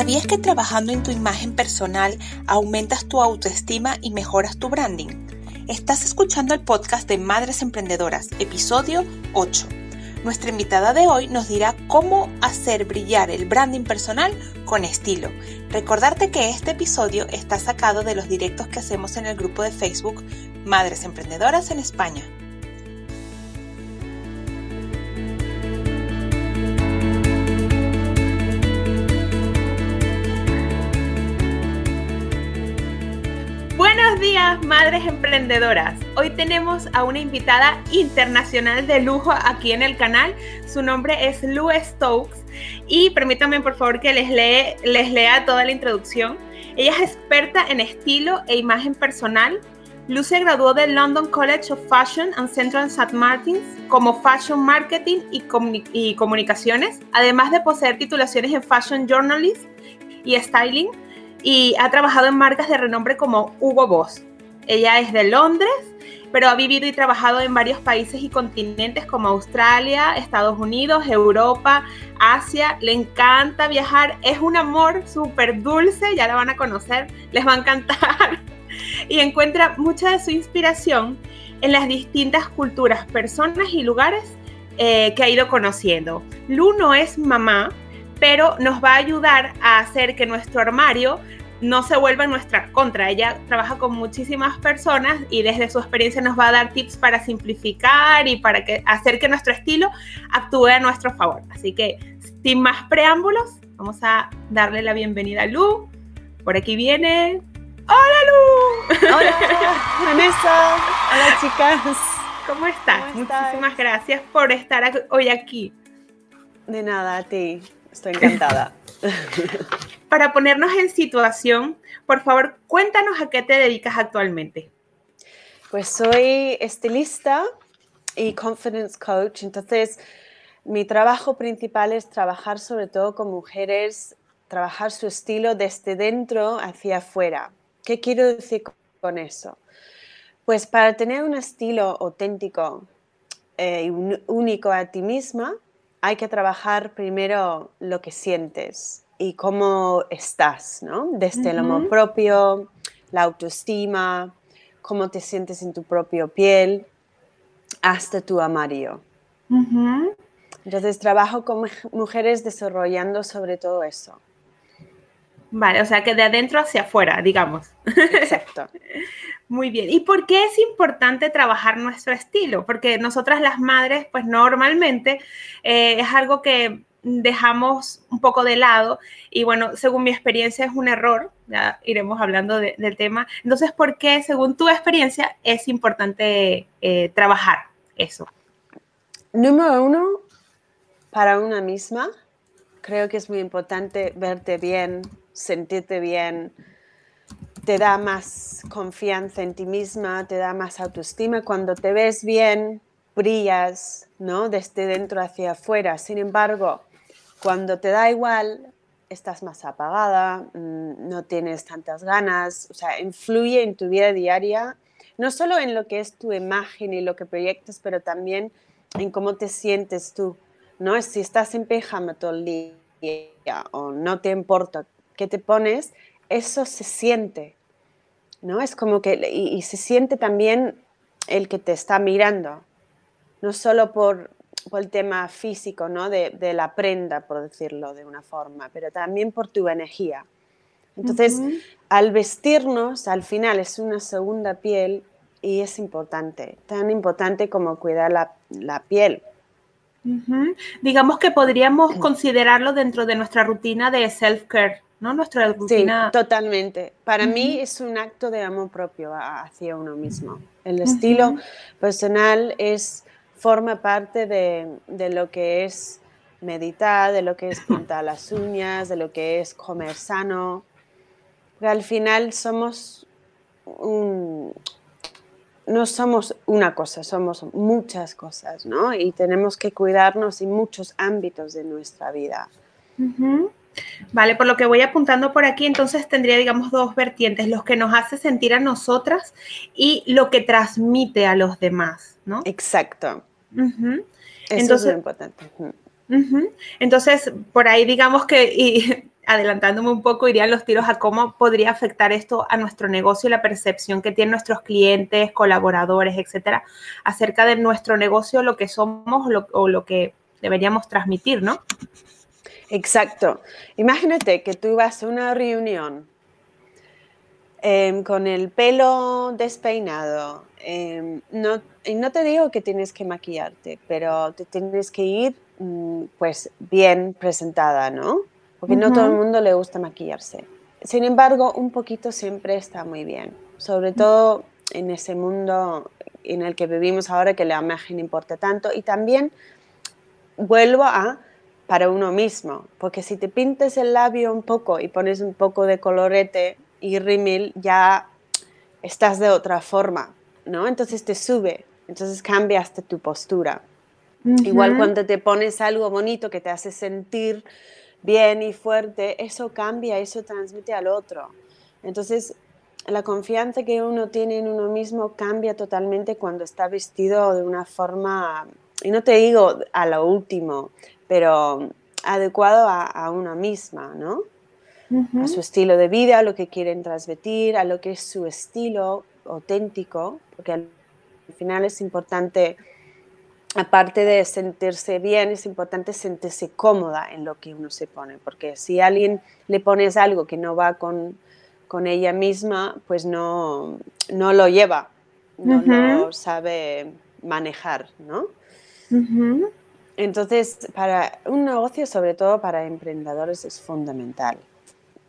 ¿Sabías que trabajando en tu imagen personal aumentas tu autoestima y mejoras tu branding? Estás escuchando el podcast de Madres Emprendedoras, episodio 8. Nuestra invitada de hoy nos dirá cómo hacer brillar el branding personal con estilo. Recordarte que este episodio está sacado de los directos que hacemos en el grupo de Facebook Madres Emprendedoras en España. Días, madres emprendedoras. Hoy tenemos a una invitada internacional de lujo aquí en el canal. Su nombre es Lou Stokes y permítanme por favor que les, les lea toda la introducción. Ella es experta en estilo e imagen personal. Lou se graduó del London College of Fashion and Central St. Martins como Fashion Marketing y, y Comunicaciones, además de poseer titulaciones en Fashion Journalism y Styling y ha trabajado en marcas de renombre como Hugo Boss. Ella es de Londres, pero ha vivido y trabajado en varios países y continentes como Australia, Estados Unidos, Europa, Asia. Le encanta viajar, es un amor súper dulce, ya la van a conocer, les va a encantar. Y encuentra mucha de su inspiración en las distintas culturas, personas y lugares eh, que ha ido conociendo. Lu no es mamá, pero nos va a ayudar a hacer que nuestro armario no se vuelva en nuestra contra. Ella trabaja con muchísimas personas y desde su experiencia nos va a dar tips para simplificar y para que, hacer que nuestro estilo actúe a nuestro favor. Así que, sin más preámbulos, vamos a darle la bienvenida a Lu. Por aquí viene. ¡Hola, Lu! ¡Hola, Vanessa! ¡Hola, chicas! ¿Cómo estás? Muchísimas gracias por estar hoy aquí. De nada, a ti. Estoy encantada. Para ponernos en situación, por favor, cuéntanos a qué te dedicas actualmente. Pues soy estilista y confidence coach. Entonces, mi trabajo principal es trabajar sobre todo con mujeres, trabajar su estilo desde dentro hacia afuera. ¿Qué quiero decir con eso? Pues para tener un estilo auténtico eh, y único a ti misma, hay que trabajar primero lo que sientes y cómo estás, ¿no? Desde el amor propio, la autoestima, cómo te sientes en tu propia piel, hasta tu amario. Entonces trabajo con mujeres desarrollando sobre todo eso. Vale, o sea que de adentro hacia afuera, digamos. Exacto. Muy bien. ¿Y por qué es importante trabajar nuestro estilo? Porque nosotras las madres, pues normalmente eh, es algo que dejamos un poco de lado y bueno, según mi experiencia es un error, ya iremos hablando del tema. Entonces, ¿por qué, según tu experiencia, es importante eh, trabajar eso? Número uno, para una misma, creo que es muy importante verte bien, sentirte bien, te da más confianza en ti misma, te da más autoestima. Cuando te ves bien, brillas, ¿no? Desde dentro hacia afuera. Sin embargo, cuando te da igual, estás más apagada, mm, no tienes tantas ganas, o sea, influye en tu vida diaria, no solo en lo que es tu imagen y lo que proyectas, pero también en cómo te sientes tú, ¿no? Si estás en pijama todo el día o no te importa qué te pones, eso se siente, ¿no? Es como que, y, se siente también el que te está mirando, no solo por, el tema físico, ¿no? De, la prenda, por decirlo de una forma, pero también por tu energía. Entonces, al vestirnos, al final es una segunda piel y es importante, tan importante como cuidar la, piel. Digamos que podríamos considerarlo dentro de nuestra rutina de self-care. ¿No? Nuestra rutina. Sí, totalmente. Para mí es un acto de amor propio hacia uno mismo. El estilo personal es, forma parte de, lo que es meditar, de lo que es pintar las uñas, de lo que es comer sano. al final somos no somos una cosa, somos muchas cosas, ¿no? Y tenemos que cuidarnos en muchos ámbitos de nuestra vida. Vale, por lo que voy apuntando por aquí, entonces tendría, digamos, dos vertientes, los que nos hace sentir a nosotras y lo que transmite a los demás, ¿no? Exacto. Eso es lo importante. Entonces, por ahí digamos que adelantándome un poco, irían los tiros a cómo podría afectar esto a nuestro negocio y la percepción que tienen nuestros clientes, colaboradores, etcétera, acerca de nuestro negocio, lo que somos o lo que deberíamos transmitir, ¿no? Exacto. Imagínate que tú vas a una reunión em, con el pelo despeinado. Em, no, y no te digo que tienes que maquillarte, pero te tienes que ir mm, pues bien presentada, ¿no? Porque no todo el mundo le gusta maquillarse. Sin embargo, un poquito siempre está muy bien, sobre todo en ese mundo en el que vivimos ahora que la imagen importa tanto y también vuelvo a para uno mismo, porque si te pintes el labio un poco y pones un poco de colorete y rímel, ya estás de otra forma, ¿no? Entonces te sube, entonces cambiaste tu postura. Igual cuando te pones algo bonito que te hace sentir bien y fuerte, eso cambia, eso transmite al otro. Entonces, la confianza que uno tiene en uno mismo cambia totalmente cuando está vestido de una forma, y no te digo a lo último, pero adecuado a, una misma, ¿no? A su estilo de vida, a lo que quieren transmitir, a lo que es su estilo auténtico, porque al final es importante, aparte de sentirse bien, es importante sentirse cómoda en lo que uno se pone, porque si a alguien le pones algo que no va con, con ella misma, pues no, no lo lleva, no lo sabe manejar, ¿no? Entonces, para un negocio, sobre todo para emprendedores, es fundamental,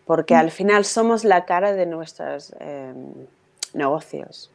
porque al final somos la cara de nuestros em, negocios.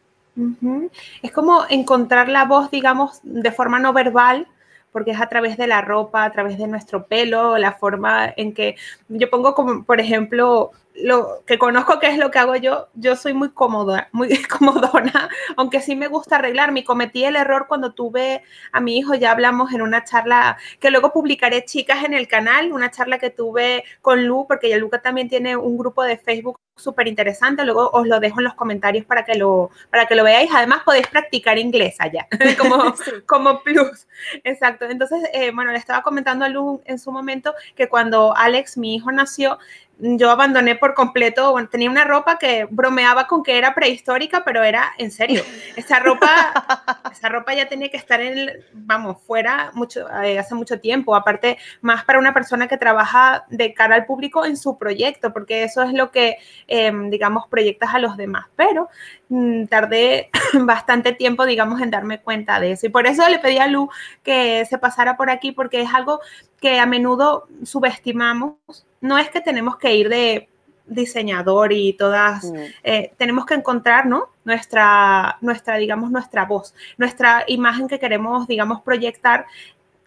Es como encontrar la voz, digamos, de forma no verbal, porque es a través de la ropa, a través de nuestro pelo, la forma en que yo pongo como, por ejemplo, lo que conozco que es lo que hago yo, yo soy muy cómoda, muy comodona, aunque sí me gusta arreglarme. Cometí el error cuando tuve a mi hijo, ya hablamos en una charla que luego publicaré, chicas, en el canal, una charla que tuve con Lu, porque ya Luca también tiene un grupo de Facebook súper interesante. Luego os lo dejo en los comentarios para que lo, para que lo veáis. Además, podéis practicar inglés allá, como, como plus. Exacto. Entonces, eh, bueno, le estaba comentando a Lu en su momento que cuando Alex, mi hijo, nació, yo abandoné por completo, bueno, tenía una ropa que bromeaba con que era prehistórica, pero era en serio. Esa ropa, esa ropa ya tenía que estar en, vamos, fuera mucho, eh, hace mucho tiempo. Aparte, más para una persona que trabaja de cara al público en su proyecto, porque eso es lo que, em, digamos, proyectas a los demás. Pero mm, tardé bastante tiempo, digamos, en darme cuenta de eso. Y por eso le pedí a Lu que se pasara por aquí, porque es algo que a menudo subestimamos no es que tenemos que ir de diseñador y todas, mm. eh, tenemos que encontrar, ¿no? Nuestra, nuestra, digamos, nuestra voz, nuestra imagen que queremos, digamos, proyectar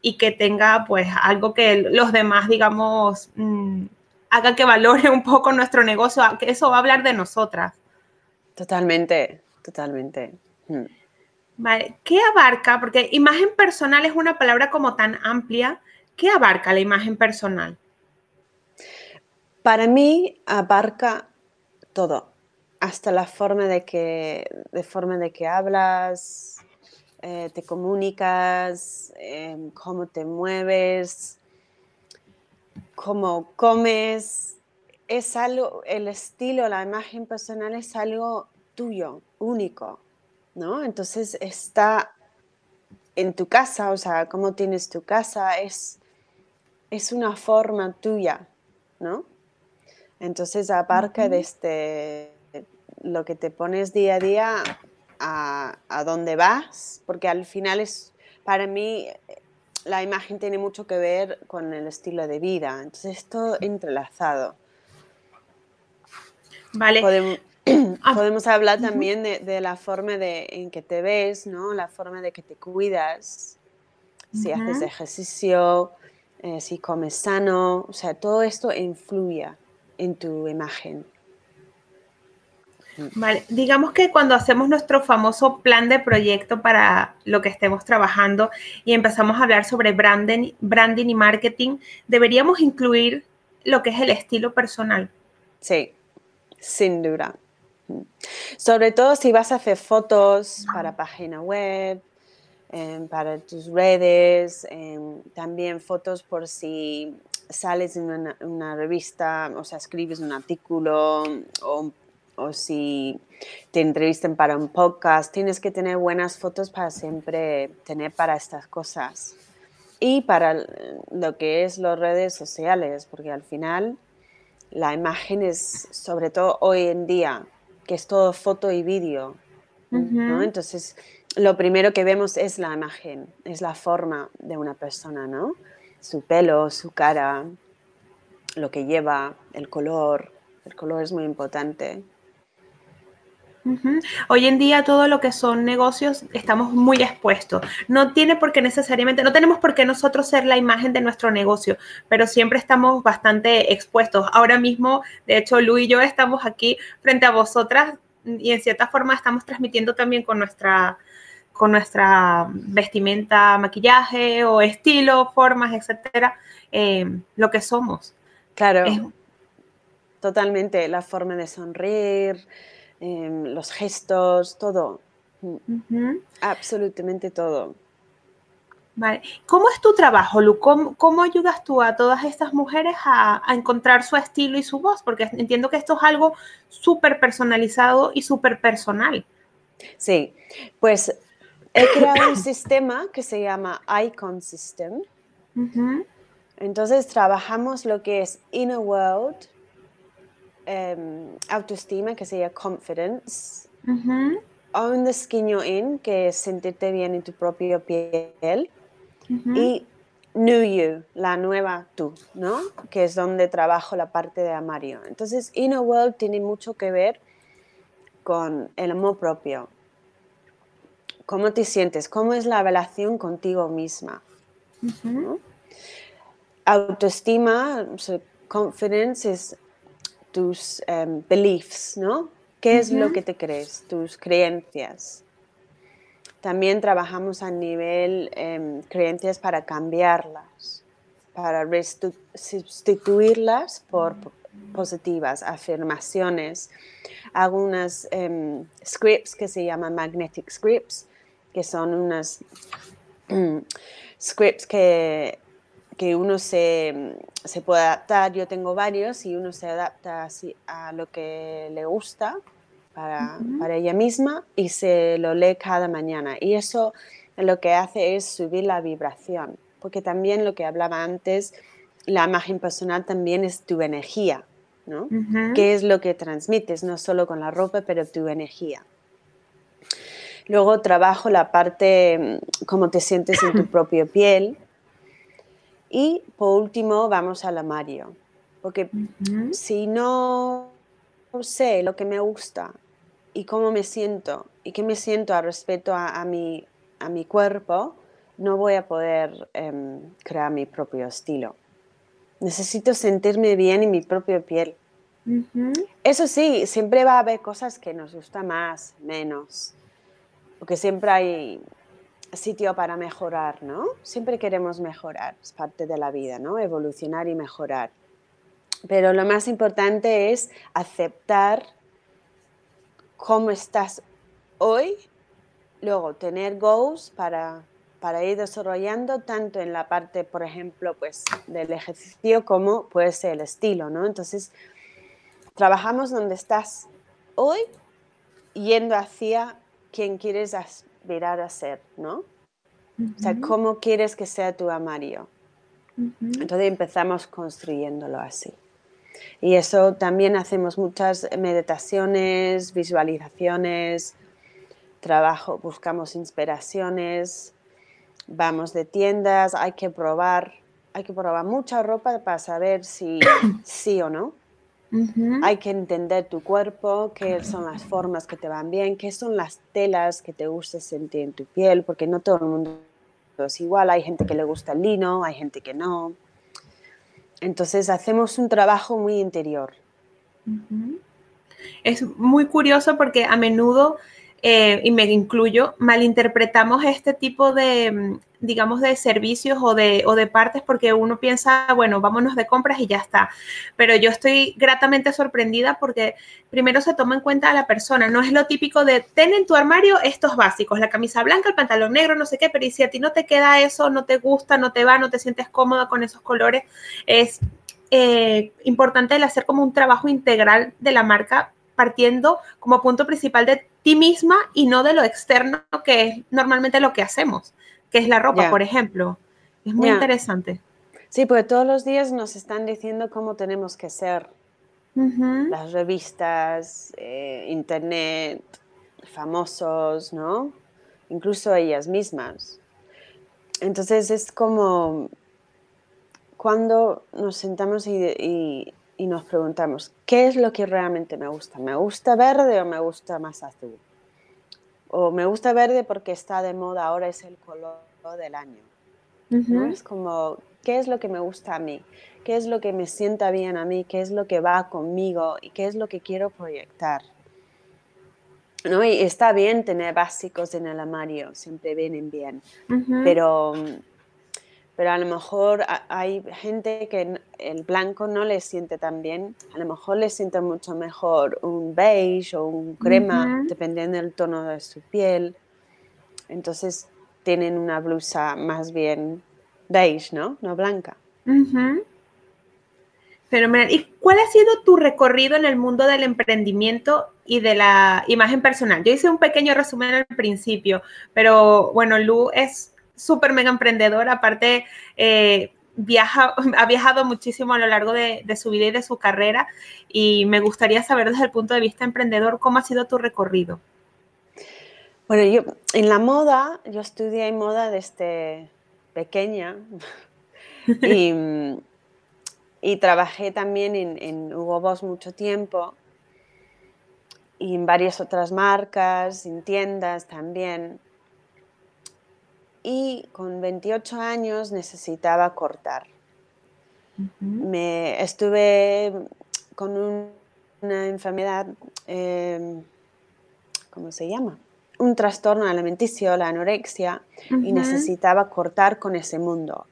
y que tenga, pues, algo que los demás, digamos, mm, haga que valore un poco nuestro negocio, que eso va a hablar de nosotras. Totalmente, totalmente. Mm. Vale, ¿qué abarca? Porque imagen personal es una palabra como tan amplia. ¿Qué abarca la imagen personal? Para mí abarca todo, hasta la forma de que, de forma de que hablas, eh, te comunicas, em, cómo te mueves, cómo comes. Es algo, el estilo, la imagen personal es algo tuyo, único, ¿no? Entonces está en tu casa, o sea, cómo tienes tu casa, es, es una forma tuya, ¿no? Entonces abarca desde lo que te pones día a día a, a dónde vas, porque al final es, para mí, la imagen tiene mucho que ver con el estilo de vida. Entonces es todo entrelazado. Vale. Ah. Podemos, hablar también de, la forma de, en que te ves, ¿no? La forma de que te cuidas, si haces ejercicio, eh, si comes sano, o sea, todo esto influye en tu imagen. Vale, digamos que cuando hacemos nuestro famoso plan de proyecto para lo que estemos trabajando y empezamos a hablar sobre branding, branding y marketing, deberíamos incluir lo que es el estilo personal. Sí, sin duda. Sobre todo si vas a hacer fotos para página web, para tus redes, también fotos por si sales en una, revista, o sea, escribes un artículo o, o, si te entrevistan para un podcast, tienes que tener buenas fotos para siempre tener para estas cosas. Y para lo que es las redes sociales, porque al final la imagen es, sobre todo hoy en día, que es todo foto y vídeo, ¿no? Entonces, lo primero que vemos es la imagen, es la forma de una persona, ¿no? Su pelo, su cara, lo que lleva, el color. El color es muy importante. Hoy en día todo lo que son negocios estamos muy expuestos. No tiene por qué necesariamente, no tenemos por qué nosotros ser la imagen de nuestro negocio, pero siempre estamos bastante expuestos. Ahora mismo, de hecho, Lu y yo estamos aquí frente a vosotras y en cierta forma estamos transmitiendo también con nuestra con nuestra vestimenta, maquillaje o estilo, formas, etcétera, eh, lo que somos. Claro, totalmente. La forma de sonreír, em, los gestos, todo. Absolutamente todo. Vale. ¿Cómo es tu trabajo, Lu? ¿Cómo, ayudas tú a todas estas mujeres a, a, encontrar su estilo y su voz? Porque entiendo que esto es algo súper personalizado y súper personal. Sí, pues he creado un sistema que se llama Icon System. Entonces trabajamos lo que es Inner World, em, autoestima, que sería Confidence, Own the Skin You're In, que es sentirte bien en tu propia piel, y New You, la nueva tú, ¿no? Que es donde trabajo la parte de Amario. Entonces, Inner World tiene mucho que ver con el amor propio, ¿Cómo te sientes? ¿Cómo es la relación contigo misma? Autoestima, confidence es tus em, beliefs, ¿no? ¿Qué es lo que te crees? Tus creencias. También trabajamos a nivel eh, creencias para cambiarlas, para sustituirlas por positivas, afirmaciones, algunas em, scripts que se llaman magnetic scripts, que son unas mm, scripts que, que uno se, se, puede adaptar. Yo tengo varios y uno se adapta así a lo que le gusta para, para, ella misma y se lo lee cada mañana. Y eso lo que hace es subir la vibración, porque también lo que hablaba antes, la imagen personal también es tu energía, ¿no? ¿Qué es lo que transmites? No solo con la ropa, pero tu energía. Luego trabajo la parte, mm, cómo te sientes en tu propia piel. Y por último vamos al armario. Porque si no sé lo que me gusta y cómo me siento y qué me siento al respecto a, mi, a mi cuerpo, no voy a poder em, crear mi propio estilo. Necesito sentirme bien en mi propia piel. Eso sí, siempre va a haber cosas que nos gustan más, menos porque siempre hay sitio para mejorar, ¿no? Siempre queremos mejorar, es parte de la vida, ¿no? Evolucionar y mejorar. Pero lo más importante es aceptar cómo estás hoy, luego tener goals para, para ir desarrollando tanto en la parte, por ejemplo, pues del ejercicio como puede ser el estilo, ¿no? Entonces, trabajamos donde estás hoy yendo hacia quién quieres aspirar a ser, ¿no? O sea, cómo quieres que sea tu amario. Entonces empezamos construyéndolo así. Y eso también hacemos muchas meditaciones, visualizaciones, trabajo, buscamos inspiraciones, vamos de tiendas, hay que probar, hay que probar mucha ropa para saber si sí o no. Hay que entender tu cuerpo, qué son las formas que te van bien, qué son las telas que te gusta sentir en tu piel, porque no todo el mundo es igual. Hay gente que le gusta el lino, hay gente que no. Entonces hacemos un trabajo muy interior. Es muy curioso porque a menudo eh, y me incluyo, malinterpretamos este tipo de, mm, digamos, de servicios o de, o de partes porque uno piensa, bueno, vámonos de compras y ya está. Pero yo estoy gratamente sorprendida porque primero se toma en cuenta a la persona. No es lo típico de ten en tu armario estos básicos, la camisa blanca, el pantalón negro, no sé qué, pero si a ti no te queda eso, no te gusta, no te va, no te sientes cómoda con esos colores, es eh, importante el hacer como un trabajo integral de la marca partiendo como punto principal de ti misma y no de lo externo, que es normalmente lo que hacemos, que es la ropa, por ejemplo. Es muy interesante. Sí, porque todos los días nos están diciendo cómo tenemos que ser. Las revistas, eh, internet, famosos, ¿no? Incluso ellas mismas. Entonces es como cuando nos sentamos y, y nos preguntamos, ¿qué es lo que realmente me gusta? ¿Me gusta verde o me gusta más azul? O me gusta verde porque está de moda, ahora es el color del año. Es como, ¿qué es lo que me gusta a mí? ¿Qué es lo que me sienta bien a mí? ¿Qué es lo que va conmigo? ¿Y qué es lo que quiero proyectar? ¿No? Y está bien tener básicos en el armario, siempre vienen bien, pero pero a lo mejor hay gente que el blanco no le siente tan bien, a lo mejor le siente mucho mejor un beige o un crema, dependiendo del tono de su piel. Entonces tienen una blusa más bien beige, ¿no? No blanca. Pero ¿y cuál ha sido tu recorrido en el mundo del emprendimiento y de la imagen personal? Yo hice un pequeño resumen al principio, pero bueno, Lu es súper mega emprendedor, aparte eh, viaja, ha viajado muchísimo a lo largo de, su vida y de su carrera y me gustaría saber desde el punto de vista emprendedor cómo ha sido tu recorrido. Bueno, yo en la moda, yo estudié moda desde pequeña y, trabajé también en, en, Hugo Boss mucho tiempo y en varias otras marcas, en tiendas también y con 28 años necesitaba cortar. Me estuve con una enfermedad, em, ¿cómo se llama? Un trastorno alimenticio, la anorexia, y necesitaba cortar con ese mundo.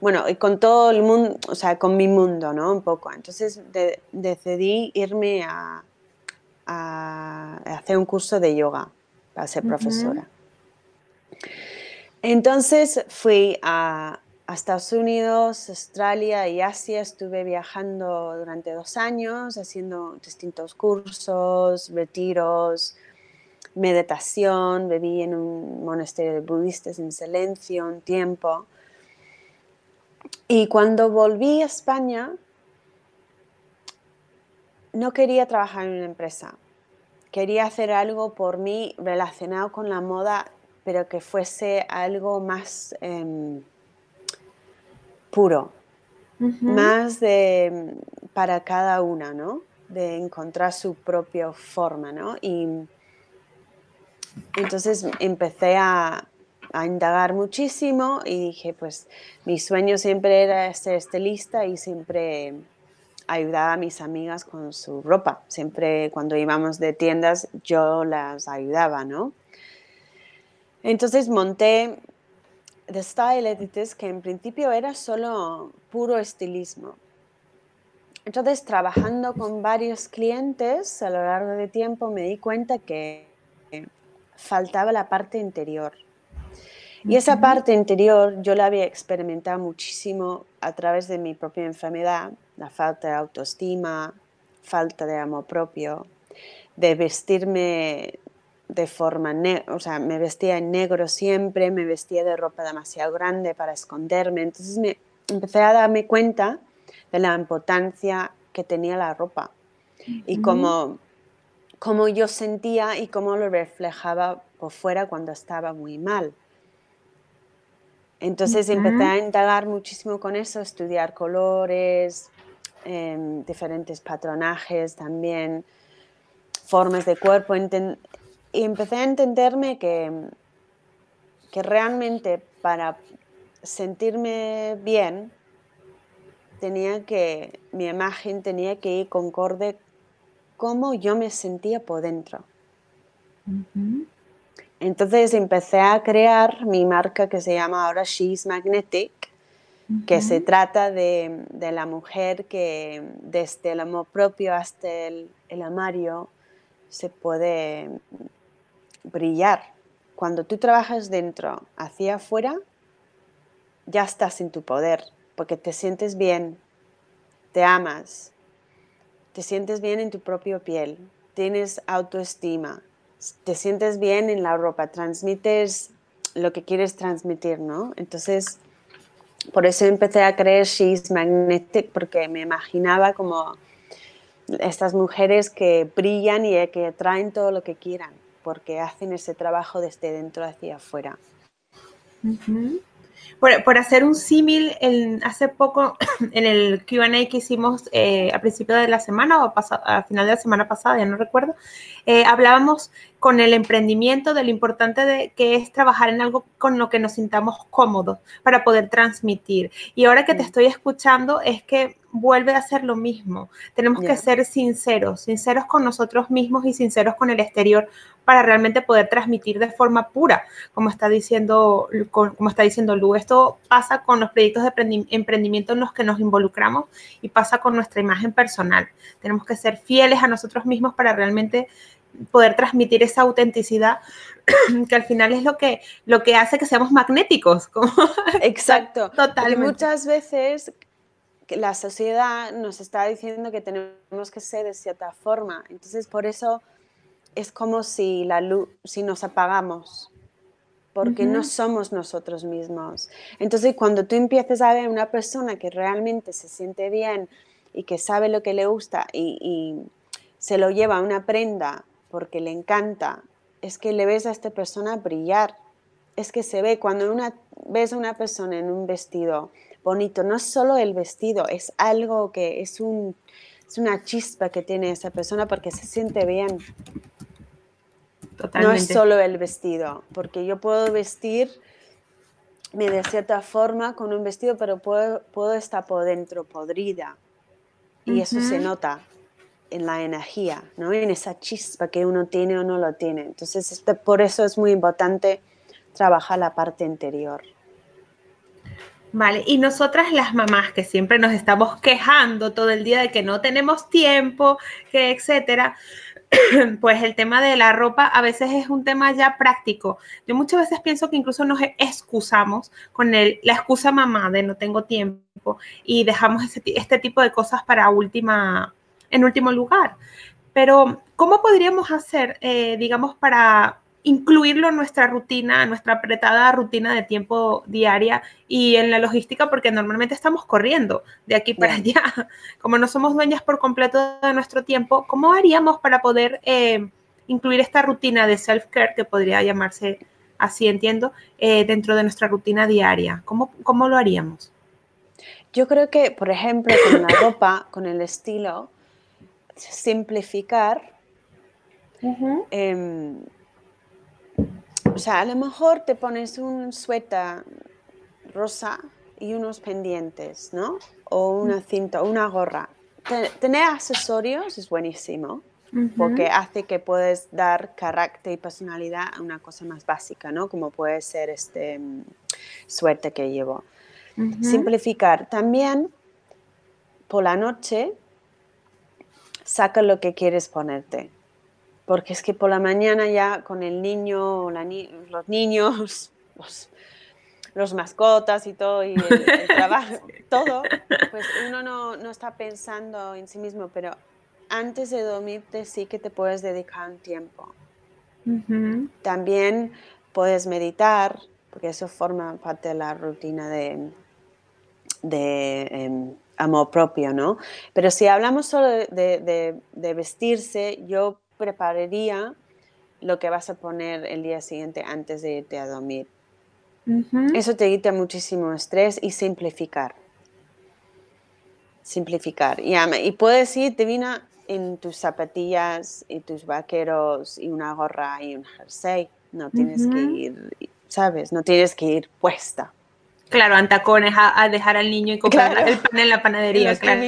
Bueno, y con todo el mundo, o sea, con mi mundo, ¿no? Un poco. Entonces decidí irme a, hacer un curso de yoga para ser profesora. Entonces fui a, Estados Unidos, Australia y Asia. Estuve viajando durante dos años, haciendo distintos cursos, retiros, meditación. Viví en un monasterio de budistas en silencio un tiempo. Y cuando volví a España, no quería trabajar en una empresa. Quería hacer algo por mí relacionado con la moda pero que fuese algo más em, puro, más de, para cada una, ¿no? De encontrar su propia forma, ¿no? Y entonces empecé a, a indagar muchísimo y dije, pues mi sueño siempre era ser estilista y siempre ayudaba a mis amigas con su ropa. Siempre cuando íbamos de tiendas yo las ayudaba, ¿no? Entonces monté The Style Editors, que en principio era solo puro estilismo. Entonces, trabajando con varios clientes a lo largo de tiempo, me di cuenta que faltaba la parte interior. Y esa parte interior yo la había experimentado muchísimo a través de mi propia enfermedad, la falta de autoestima, falta de amor propio, de vestirme de forma, o sea, me vestía en negro siempre, me vestía de ropa demasiado grande para esconderme. Entonces me empecé a darme cuenta de la importancia que tenía la ropa y cómo, cómo, yo sentía y cómo lo reflejaba por fuera cuando estaba muy mal. Entonces empecé a indagar muchísimo con eso, estudiar colores, em, diferentes patronajes también, formas de cuerpo, y empecé a entenderme que, que realmente para sentirme bien tenía que, mi imagen tenía que ir concorde cómo yo me sentía por dentro. Entonces empecé a crear mi marca que se llama ahora She's Magnetic, que se trata de, la mujer que desde el amor propio hasta el, el amario se puede brillar. Cuando tú trabajas dentro hacia afuera, ya estás en tu poder, porque te sientes bien, te amas, te sientes bien en tu propia piel, tienes autoestima, te sientes bien en la ropa, transmites lo que quieres transmitir, ¿no? Entonces, por eso empecé a creer She's Magnetic, porque me imaginaba como estas mujeres que brillan y que atraen todo lo que quieran, porque hacen ese trabajo desde dentro hacia afuera. Por, hacer un símil, hace poco en el QA que hicimos eh, a principio de la semana o a, final de la semana pasada, ya no recuerdo, eh, hablábamos con el emprendimiento de lo importante de que es trabajar en algo con lo que nos sintamos cómodos para poder transmitir. Y ahora que te estoy escuchando es que vuelve a ser lo mismo. Tenemos que ser sinceros, sinceros con nosotros mismos y sinceros con el exterior para realmente poder transmitir de forma pura, como está diciendo, como está diciendo Lu. Esto pasa con los proyectos de emprendimiento en los que nos involucramos y pasa con nuestra imagen personal. Tenemos que ser fieles a nosotros mismos para realmente poder transmitir esa autenticidad que al final es lo que, lo que hace que seamos magnéticos. Exacto. Totalmente. muchas veces la sociedad nos está diciendo que tenemos que ser de cierta forma. Entonces, por eso es como si la luz, si nos apagamos, porque no somos nosotros mismos. Entonces, cuando tú empiezas a ver una persona que realmente se siente bien y que sabe lo que le gusta y, y se lo lleva a una prenda porque le encanta, es que le ves a esta persona brillar. Es que se ve cuando una, ves a una persona en un vestido bonito, no es solo el vestido, es algo que es, un, es una chispa que tiene esa persona porque se siente bien. No es solo el vestido, porque yo puedo vestir de cierta forma con un vestido, pero puedo, puedo estar por dentro podrida. Y eso se nota en la energía, ¿no? en esa chispa que uno tiene o no lo tiene. Entonces, este, por eso es muy importante trabajar la parte interior. Vale, y nosotras las mamás que siempre nos estamos quejando todo el día de que no tenemos tiempo, que etcétera, pues el tema de la ropa a veces es un tema ya práctico. Yo muchas veces pienso que incluso nos excusamos con el, la excusa mamá de no tengo tiempo y dejamos este tipo de cosas para última, en último lugar. Pero, ¿cómo podríamos hacer, eh, digamos, para incluirlo en nuestra rutina, nuestra apretada rutina de tiempo diaria y en la logística, porque normalmente estamos corriendo de aquí para allá. Como no somos dueñas por completo de nuestro tiempo, ¿cómo haríamos para poder eh, incluir esta rutina de self-care, que podría llamarse así, entiendo, eh, dentro de nuestra rutina diaria? ¿Cómo, ¿Cómo lo haríamos? Yo creo que, por ejemplo, con la ropa, con el estilo, simplificar. O sea, a lo mejor te pones un suéter rosa y unos pendientes, ¿no? O una cinta, una gorra. Tener accesorios es buenísimo porque hace que puedes dar carácter y personalidad a una cosa más básica, ¿no? Como puede ser este mm, suéter que llevo. Simplificar. También por la noche saca lo que quieres ponerte. Porque es que por la mañana ya con el niño, los niños, los, mascotas y todo, y el, trabajo, todo, pues uno no, no, está pensando en sí mismo, pero antes de dormirte sí que te puedes dedicar un tiempo. También puedes meditar, porque eso forma parte de la rutina de, de em, amor propio, ¿no? Pero si hablamos solo de, vestirse, yo prepararía lo que vas a poner el día siguiente antes de irte a dormir. Eso te quita muchísimo estrés y simplificar. Simplificar. Y, y puedes ir divina en tus zapatillas y tus vaqueros y una gorra y un jersey. No tienes que ir, ¿sabes? No tienes que ir puesta. Claro, antacones a, dejar al niño y comprar el pan en la panadería. claro.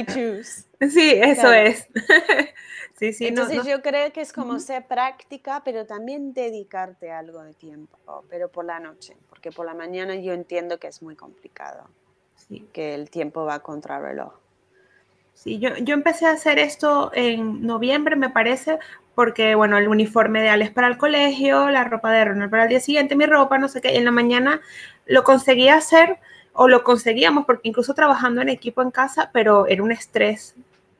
Sí, eso es. Sí, sí, Entonces yo creo que es como ser práctica, pero también dedicarte algo de tiempo, pero por la noche, porque por la mañana yo entiendo que es muy complicado, sí. que el tiempo va contra reloj. Sí, yo, yo empecé a hacer esto en noviembre, me parece, porque, bueno, el uniforme de Alex para el colegio, la ropa de Ronald para el día siguiente, mi ropa, no sé qué, en la mañana lo conseguía hacer o lo conseguíamos, porque incluso trabajando en equipo en casa, pero era un estrés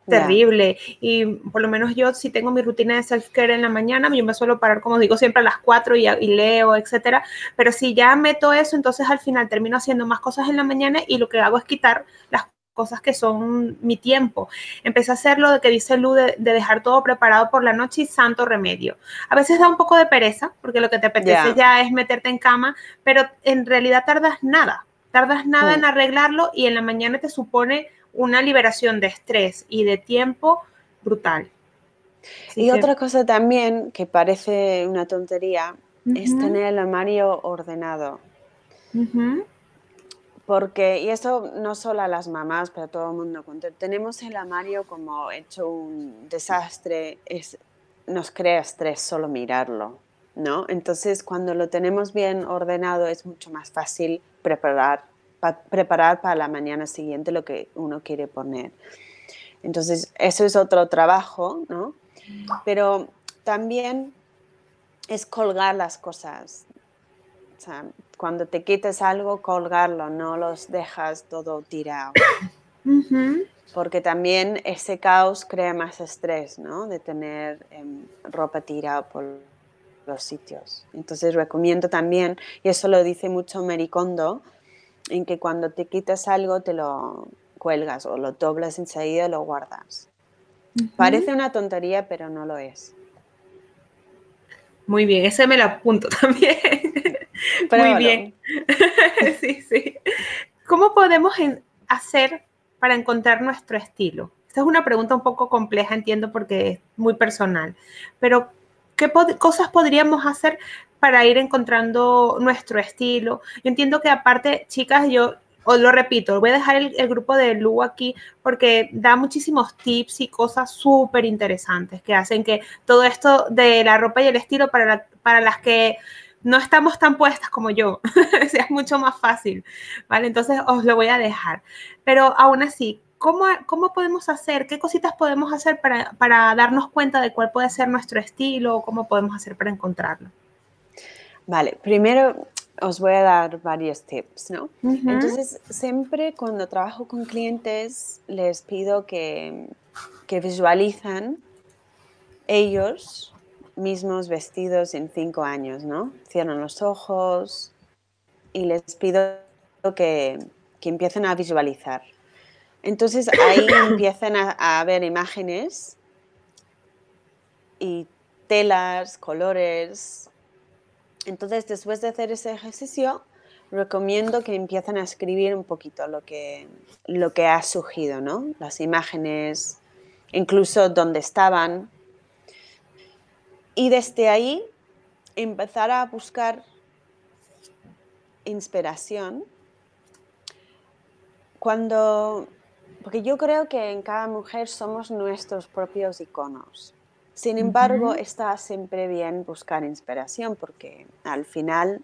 terrible. Y por lo menos yo si tengo mi rutina de self-care en la mañana, yo me suelo parar, como digo, siempre a las 4 y, y, leo, etcétera. Pero si ya meto eso, entonces al final termino haciendo más cosas en la mañana y lo que hago es quitar las cosas que son mi tiempo. Empecé a hacer lo de que dice Lu de, dejar todo preparado por la noche y santo remedio. A veces da un poco de pereza, porque lo que te apetece ya es meterte en cama, pero en realidad tardas nada. Tardas nada en arreglarlo y en la mañana te supone una liberación de estrés y de tiempo brutal. y otra cosa también que parece una tontería es tener el armario ordenado. Porque, y eso no solo a las mamás, pero a todo el mundo, cuando tenemos el armario como hecho un desastre, es, nos crea estrés solo mirarlo, ¿no? Entonces, cuando lo tenemos bien ordenado, es mucho más fácil preparar preparar para la mañana siguiente lo que uno quiere poner. Entonces, eso es otro trabajo, ¿no? Pero también es colgar las cosas. O sea, cuando te quites algo, colgarlo, no los dejas todo tirado. Porque también ese caos crea más estrés, ¿no? De tener em, ropa tirada por los sitios. Entonces recomiendo también, y eso lo dice mucho Mericondo, en que cuando te quitas algo te lo cuelgas o lo doblas enseguida y lo guardas. Parece una tontería, pero no lo es. Muy bien, ese me lo apunto también. Muy bien. sí, sí. ¿Cómo podemos hacer para encontrar nuestro estilo? Esta es una pregunta un poco compleja, entiendo, porque es muy personal. Pero, ¿qué cosas podríamos hacer para ir encontrando nuestro estilo. Yo entiendo que aparte, chicas, yo os lo repito, voy a dejar el, grupo de Lu aquí porque da muchísimos tips y cosas súper interesantes que hacen que todo esto de la ropa y el estilo para, para las que no estamos tan puestas como yo, sea mucho más fácil, ¿vale? Entonces os lo voy a dejar. Pero aún así, ¿cómo, cómo podemos hacer? ¿Qué cositas podemos hacer para, para darnos cuenta de cuál puede ser nuestro estilo o cómo podemos hacer para encontrarlo? Vale, primero os voy a dar varios tips, ¿no? Entonces, siempre cuando trabajo con clientes, les pido que, que visualizan ellos mismos vestidos en cinco años, ¿no? Cierran los ojos y les pido que, que empiecen a visualizar. Entonces ahí empiezan a, a ver imágenes y telas, colores, entonces, después de hacer ese ejercicio, recomiendo que empiecen a escribir un poquito lo que, lo que ha surgido, ¿no? Las imágenes, incluso dónde estaban. Y desde ahí empezar a buscar inspiración. Cuando, porque yo creo que en cada mujer somos nuestros propios iconos. Sin embargo, está siempre bien buscar inspiración porque al final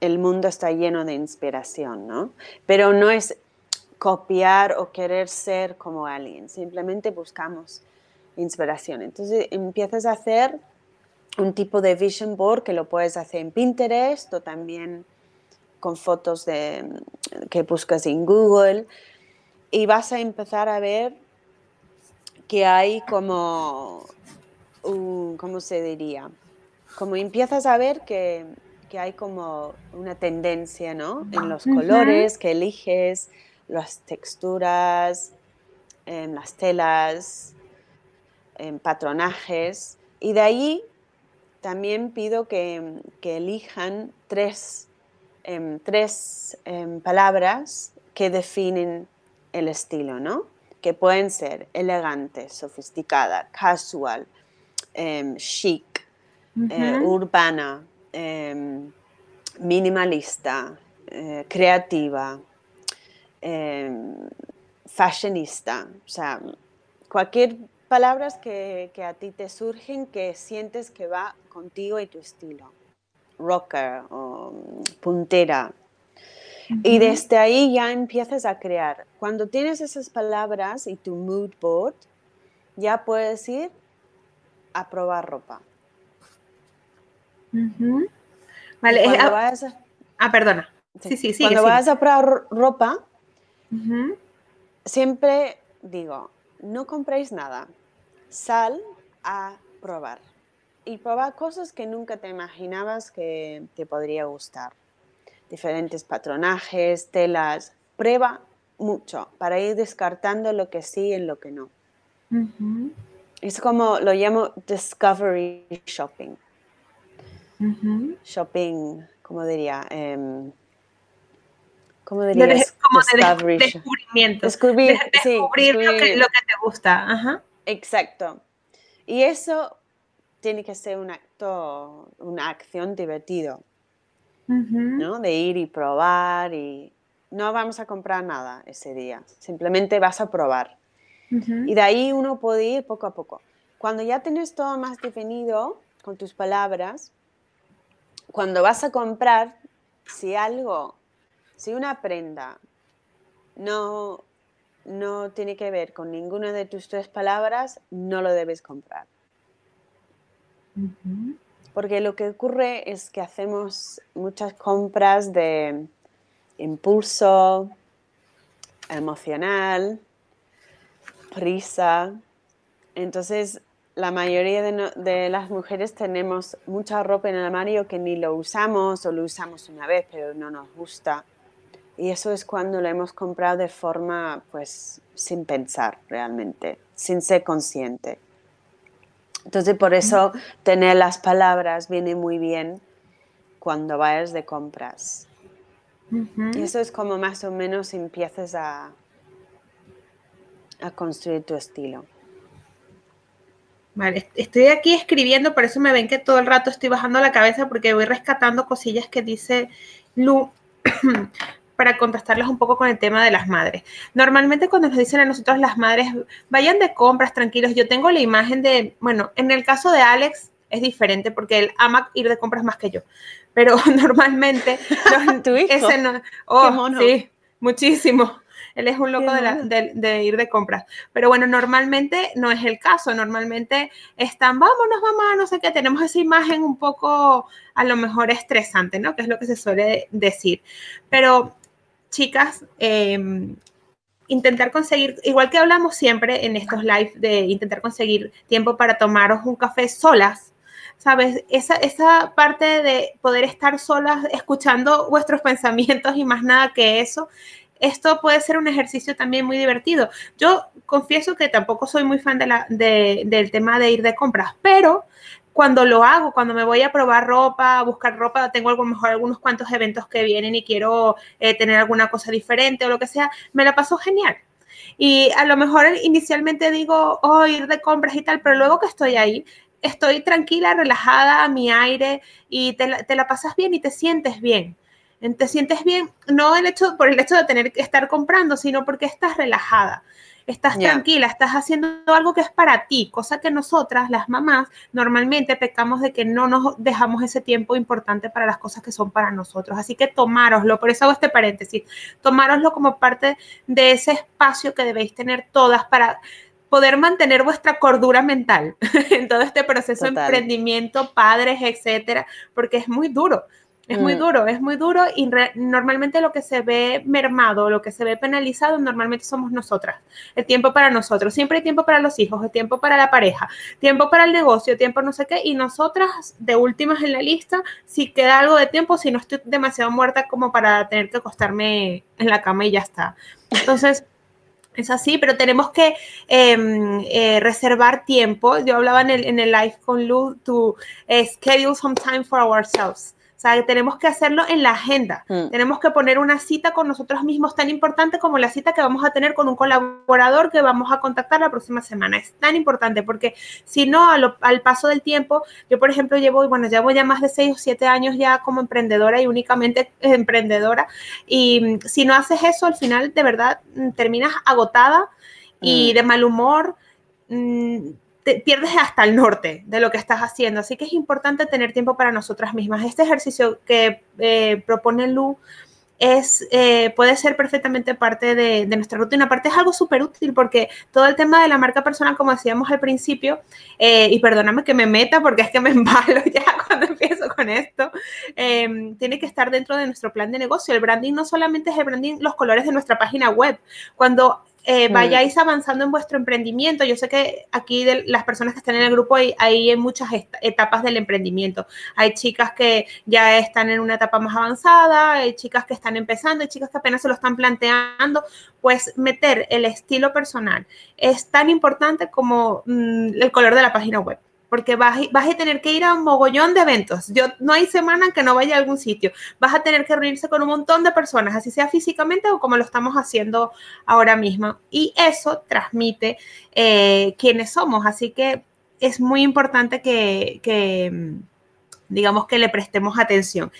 el mundo está lleno de inspiración, ¿no? Pero no es copiar o querer ser como alguien, simplemente buscamos inspiración. Entonces empiezas a hacer un tipo de vision board que lo puedes hacer en Pinterest o también con fotos de, que buscas en Google y vas a empezar a ver que hay como, ¿cómo se diría? Como empiezas a ver que, hay como una tendencia, ¿no? En los colores que eliges, las texturas, en las telas, en patronajes. Y de ahí también pido que, elijan tres, em, tres em, palabras que definen el estilo, ¿no? Que pueden ser elegante, sofisticada, casual, em, chic, eh, urbana, em, minimalista, eh, creativa, em, fashionista, o sea, cualquier palabras que, que, a ti te surgen que sientes que va contigo y tu estilo. Rocker o puntera. Y desde ahí ya empiezas a crear. Cuando tienes esas palabras y tu mood board, ya puedes ir a probar ropa. Vale, ah, ah, perdona. Sí, sí, sí. Cuando vas a probar ropa, siempre digo, no compréis nada, sal a probar y probar cosas que nunca te imaginabas que te podría gustar. Diferentes patronajes, telas, prueba mucho para ir descartando lo que sí y lo que no. Es como lo llamo discovery shopping. Shopping, ¿cómo diría? Um, ¿Cómo dirías? como de descubrimiento. Descubrir, descubrir, lo, que, lo, que, te gusta. Ajá. Exacto. Y eso tiene que ser un acto, una acción divertido, ¿no? De ir y probar y no vamos a comprar nada ese día, simplemente vas a probar. Y de ahí uno puede ir poco a poco. Cuando ya tienes todo más definido con tus palabras, cuando vas a comprar, si algo, si una prenda no, no tiene que ver con ninguna de tus tres palabras, no lo debes comprar. Porque lo que ocurre es que hacemos muchas compras de impulso emocional, prisa. Entonces, la mayoría de, las mujeres tenemos mucha ropa en el armario que ni lo usamos o lo usamos una vez, pero no nos gusta. Y eso es cuando lo hemos comprado de forma, pues, sin pensar realmente, sin ser consciente. Entonces, por eso tener las palabras viene muy bien cuando vayas de compras. Y eso es como más o menos empiezas a, a construir tu estilo. Vale, estoy aquí escribiendo, por eso me ven que todo el rato estoy bajando la cabeza porque voy rescatando cosillas que dice Lu para contrastarlas un poco con el tema de las madres. Normalmente cuando nos dicen a nosotros las madres, vayan de compras tranquilos, yo tengo la imagen de, bueno, en el caso de Alex es diferente porque él ama ir de compras más que yo, pero normalmente... ¿Tu hijo? Ese no, oh, sí, muchísimo. Él es un loco de, ir de compras. Pero bueno, normalmente no es el caso. Normalmente están, vámonos, mamá, no sé qué. Tenemos esa imagen un poco, a lo mejor, estresante, ¿no? Que es lo que se suele decir. Pero, chicas, em, intentar conseguir, igual que hablamos siempre en estos live de intentar conseguir tiempo para tomaros un café solas, ¿sabes? Esa, esa parte de poder estar solas escuchando vuestros pensamientos y más nada que eso, esto puede ser un ejercicio también muy divertido. Yo confieso que tampoco soy muy fan de la, del tema de ir de compras, pero cuando lo hago, cuando me voy a probar ropa, a buscar ropa, tengo a lo mejor algunos cuantos eventos que vienen y quiero eh, tener alguna cosa diferente o lo que sea, me la paso genial. Y a lo mejor inicialmente digo, oh, ir de compras y tal, pero luego que estoy ahí, estoy tranquila, relajada, a mi aire y te la, pasas bien y te sientes bien te sientes bien, no el hecho, por el hecho de tener que estar comprando, sino porque estás relajada, estás tranquila, estás haciendo algo que es para ti, cosa que nosotras, las mamás, normalmente pecamos de que no nos dejamos ese tiempo importante para las cosas que son para nosotros. Así que tomároslo, por eso hago este paréntesis, tomároslo como parte de ese espacio que debéis tener todas para poder mantener vuestra cordura mental en todo este proceso de emprendimiento, padres, etcétera, porque es muy duro. Es muy mm. duro, es muy duro y normalmente lo que se ve mermado, lo que se ve penalizado, normalmente somos nosotras. El tiempo para nosotros, siempre hay tiempo para los hijos, el tiempo para la pareja, tiempo para el negocio, tiempo no sé qué, y nosotras de últimas en la lista, si queda algo de tiempo, si no estoy demasiado muerta como para tener que acostarme en la cama y ya está. Entonces... Es así, pero tenemos que em, eh, reservar tiempo. Yo hablaba en el, en el live con Lu, to eh, schedule some time for ourselves. O sea, tenemos que hacerlo en la agenda. Mm. Tenemos que poner una cita con nosotros mismos tan importante como la cita que vamos a tener con un colaborador que vamos a contactar la próxima semana. Es tan importante porque si no, al paso del tiempo, yo por ejemplo llevo, bueno, llevo ya más de seis o siete años ya como emprendedora y únicamente emprendedora. Y mm, si no haces eso, al final de verdad mm, terminas agotada y de mal humor mm, pierdes hasta el norte de lo que estás haciendo. Así que es importante tener tiempo para nosotras mismas. Este ejercicio que eh, propone Lu es, eh, puede ser perfectamente parte de, nuestra rutina. Aparte es algo súper útil porque todo el tema de la marca personal, como decíamos al principio, eh, y perdóname que me meta porque es que me embalo ya cuando empiezo con esto, em, tiene que estar dentro de nuestro plan de negocio. El branding no solamente es el branding, los colores de nuestra página web. Cuando eh, vayáis avanzando en vuestro emprendimiento. Yo sé que aquí de las personas que están en el grupo hay, hay muchas etapas del emprendimiento. Hay chicas que ya están en una etapa más avanzada, hay chicas que están empezando, hay chicas que apenas se lo están planteando. Pues meter el estilo personal es tan importante como mm, el color de la página web porque vas, vas, a tener que ir a un mogollón de eventos. Yo, no hay semana que no vaya a algún sitio. Vas a tener que reunirse con un montón de personas, así sea físicamente o como lo estamos haciendo ahora mismo. Y eso transmite eh, quiénes somos. Así que es muy importante que, que, digamos, que le prestemos atención.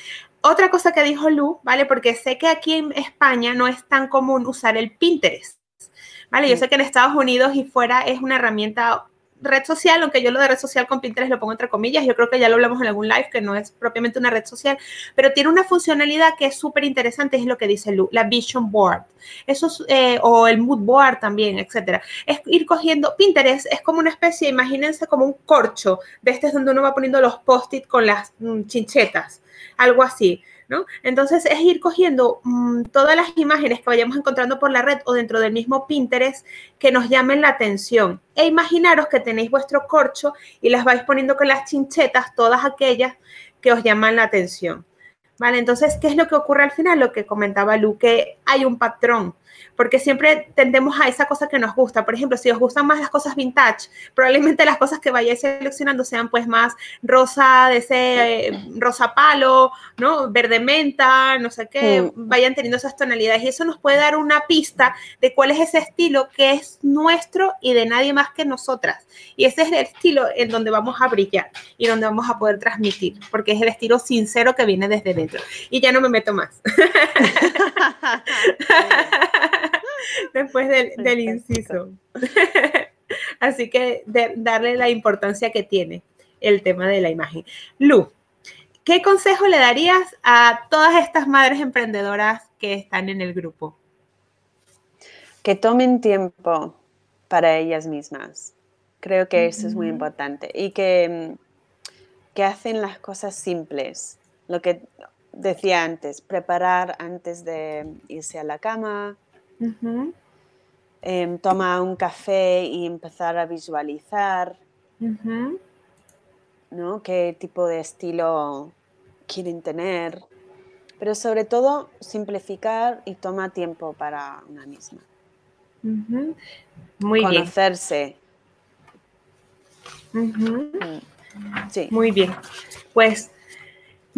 Otra cosa que dijo Lu, ¿vale? Porque sé que aquí en España no es tan común usar el Pinterest. ¿Vale? Yo sé que en Estados Unidos y fuera es una herramienta red social, aunque yo lo de red social con Pinterest lo pongo entre comillas, yo creo que ya lo hablamos en algún live, que no es propiamente una red social, pero tiene una funcionalidad que es súper interesante, es lo que dice Lu, la Vision Board. Eso eh, o el Mood Board también, etcétera. Es ir cogiendo, Pinterest es como una especie, imagínense como un corcho, de este es donde uno va poniendo los post-it con las mm, chinchetas, algo así. Entonces es ir cogiendo mm, todas las imágenes que vayamos encontrando por la red o dentro del mismo Pinterest que nos llamen la atención. E imaginaros que tenéis vuestro corcho y las vais poniendo con las chinchetas, todas aquellas que os llaman la atención. ¿Vale? Entonces, ¿qué es lo que ocurre al final? Lo que comentaba Lu, que hay un patrón porque siempre tendemos a esa cosa que nos gusta. Por ejemplo, si os gustan más las cosas vintage, probablemente las cosas que vayáis seleccionando sean pues más rosa de ese eh, rosa palo, ¿no? Verde menta, no sé qué, vayan teniendo esas tonalidades y eso nos puede dar una pista de cuál es ese estilo que es nuestro y de nadie más que nosotras. Y ese es el estilo en donde vamos a brillar y donde vamos a poder transmitir, porque es el estilo sincero que viene desde dentro. Y ya no me meto más. después del, inciso. Así que darle la importancia que tiene el tema de la imagen. Lu, ¿qué consejo le darías a todas estas madres emprendedoras que están en el grupo? Que tomen tiempo para ellas mismas. Creo que eso es muy importante. Y que, que hacen las cosas simples. Lo que decía antes, preparar antes de irse a la cama, Em, toma un café y empezar a visualizar, ¿no? ¿Qué tipo de estilo quieren tener? Pero sobre todo, simplificar y toma tiempo para una misma. Muy Conocerse. Mm. Sí. Muy bien. Pues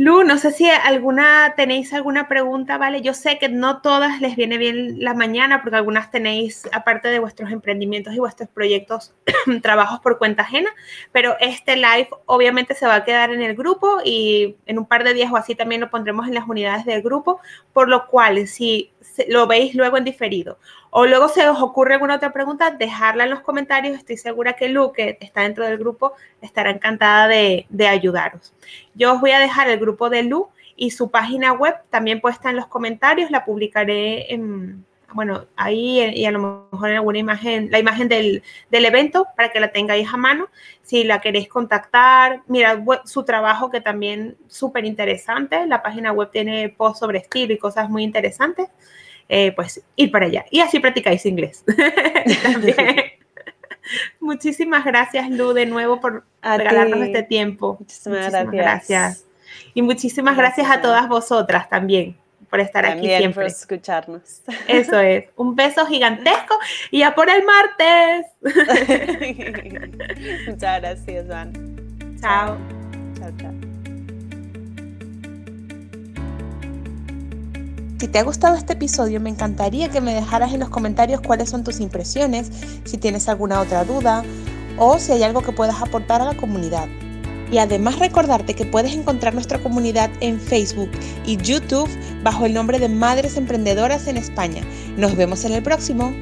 Lu, no sé si alguna tenéis alguna pregunta, ¿vale? Yo sé que no todas les viene bien la mañana porque algunas tenéis, aparte de vuestros emprendimientos y vuestros proyectos, trabajos por cuenta ajena, pero este live obviamente se va a quedar en el grupo y en un par de días o así también lo pondremos en las unidades del grupo, por lo cual si lo veis luego en diferido o luego se os ocurre alguna otra pregunta, dejarla en los comentarios. Estoy segura que Lu, que está dentro del grupo, estará encantada de, ayudaros. Yo os voy a dejar el grupo de Lu y su página web también puesta en los comentarios. La publicaré en, bueno, ahí y a lo mejor en alguna imagen, la imagen del, del evento para que la tengáis a mano. Si la queréis contactar, mirad su trabajo que también súper interesante. La página web tiene post sobre estilo y cosas muy interesantes. Eh, pues ir para allá. Y así practicáis inglés. Muchísimas gracias, Lu, de nuevo por regalarnos este tiempo. Muchísimas, gracias. Y muchísimas gracias. a todas vosotras también por estar aquí siempre. por escucharnos. Eso es. Un beso gigantesco y a por el martes. Muchas gracias, Juan. Chao. Chao, chao. Si te ha gustado este episodio, me encantaría que me dejaras en los comentarios cuáles son tus impresiones, si tienes alguna otra duda o si hay algo que puedas aportar a la comunidad. Y además recordarte que puedes encontrar nuestra comunidad en Facebook y YouTube bajo el nombre de Madres Emprendedoras en España. Nos vemos en el próximo.